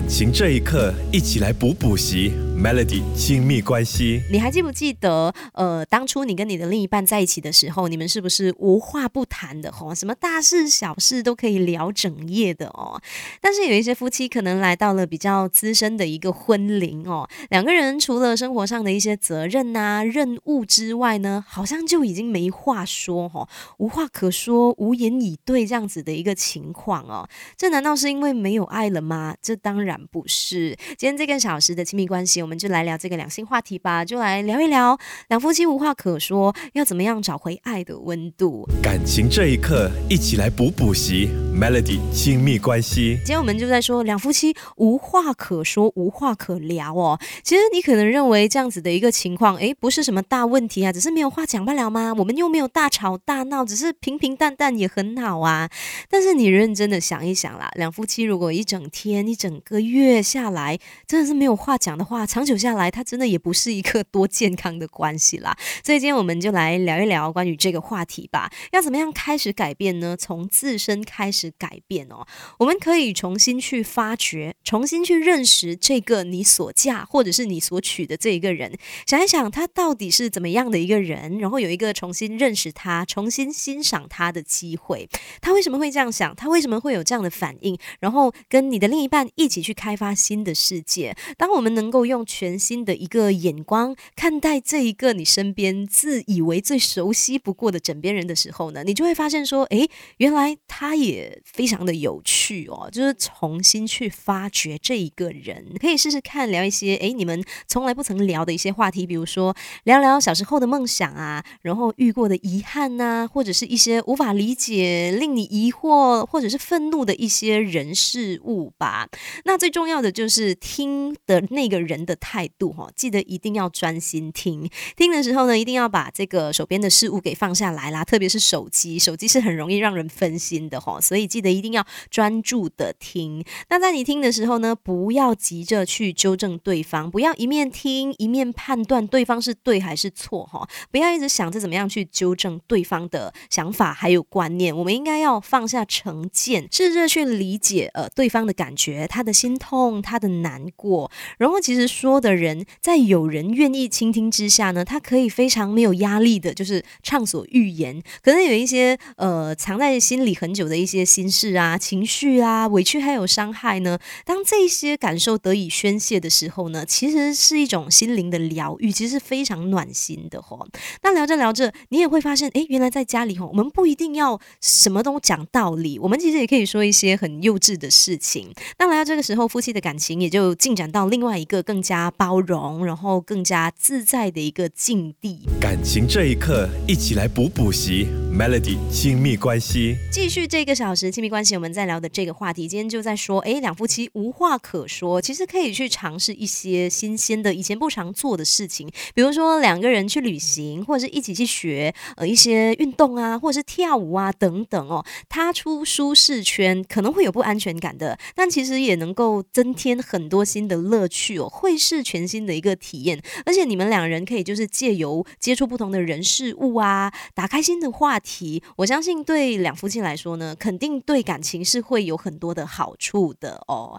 感情这一刻，一起来补补习。Melody 亲密关系，你还记不记得？呃，当初你跟你的另一半在一起的时候，你们是不是无话不谈的？吼，什么大事小事都可以聊整夜的哦。但是有一些夫妻可能来到了比较资深的一个婚龄哦，两个人除了生活上的一些责任呐、任务之外呢，好像就已经没话说，吼，无话可说，无言以对这样子的一个情况哦。这难道是因为没有爱了吗？这当然不是。今天这个小时的亲密关系，我们就来聊这个两性话题吧，就来聊一聊两夫妻无话可说，要怎么样找回爱的温度。感情这一刻，一起来补补习。Melody 亲密关系，今天我们就在说两夫妻无话可说，无话可聊哦。其实你可能认为这样子的一个情况，诶，不是什么大问题啊，只是没有话讲不了吗？我们又没有大吵大闹，只是平平淡淡也很好啊。但是你认真的想一想啦，两夫妻如果一整天、一整个月下来，真的是没有话讲的话，长久下来，它真的也不是一个多健康的关系啦。所以今天我们就来聊一聊关于这个话题吧。要怎么样开始改变呢？从自身开始。改变哦，我们可以重新去发掘，重新去认识这个你所嫁或者是你所娶的这一个人，想一想他到底是怎么样的一个人，然后有一个重新认识他、重新欣赏他的机会。他为什么会这样想？他为什么会有这样的反应？然后跟你的另一半一起去开发新的世界。当我们能够用全新的一个眼光看待这一个你身边自以为最熟悉不过的枕边人的时候呢，你就会发现说，诶，原来他也。非常的有趣哦，就是重新去发掘这一个人，可以试试看聊一些诶，你们从来不曾聊的一些话题，比如说聊聊小时候的梦想啊，然后遇过的遗憾呐，或者是一些无法理解、令你疑惑或者是愤怒的一些人事物吧。那最重要的就是听的那个人的态度哈，记得一定要专心听。听的时候呢，一定要把这个手边的事物给放下来啦，特别是手机，手机是很容易让人分心的哈，所以记。得一定要专注的听。那在你听的时候呢，不要急着去纠正对方，不要一面听一面判断对方是对还是错哈。不要一直想着怎么样去纠正对方的想法还有观念。我们应该要放下成见，试着去理解呃对方的感觉，他的心痛，他的难过。然后其实说的人在有人愿意倾听之下呢，他可以非常没有压力的，就是畅所欲言。可能有一些呃藏在心里很久的一些心。事啊，情绪啊，委屈还有伤害呢。当这些感受得以宣泄的时候呢，其实是一种心灵的疗愈，其实是非常暖心的哦。那聊着聊着，你也会发现，哎，原来在家里吼，我们不一定要什么都讲道理，我们其实也可以说一些很幼稚的事情。那来到这个时候，夫妻的感情也就进展到另外一个更加包容，然后更加自在的一个境地。感情这一刻，一起来补补习，Melody 亲密关系，继续这个小时。亲密关系，我们在聊的这个话题，今天就在说，哎，两夫妻无话可说，其实可以去尝试一些新鲜的、以前不常做的事情，比如说两个人去旅行，或者是一起去学呃一些运动啊，或者是跳舞啊等等哦，踏出舒适圈可能会有不安全感的，但其实也能够增添很多新的乐趣哦，会是全新的一个体验，而且你们两人可以就是借由接触不同的人事物啊，打开新的话题，我相信对两夫妻来说呢，肯定。对感情是会有很多的好处的哦。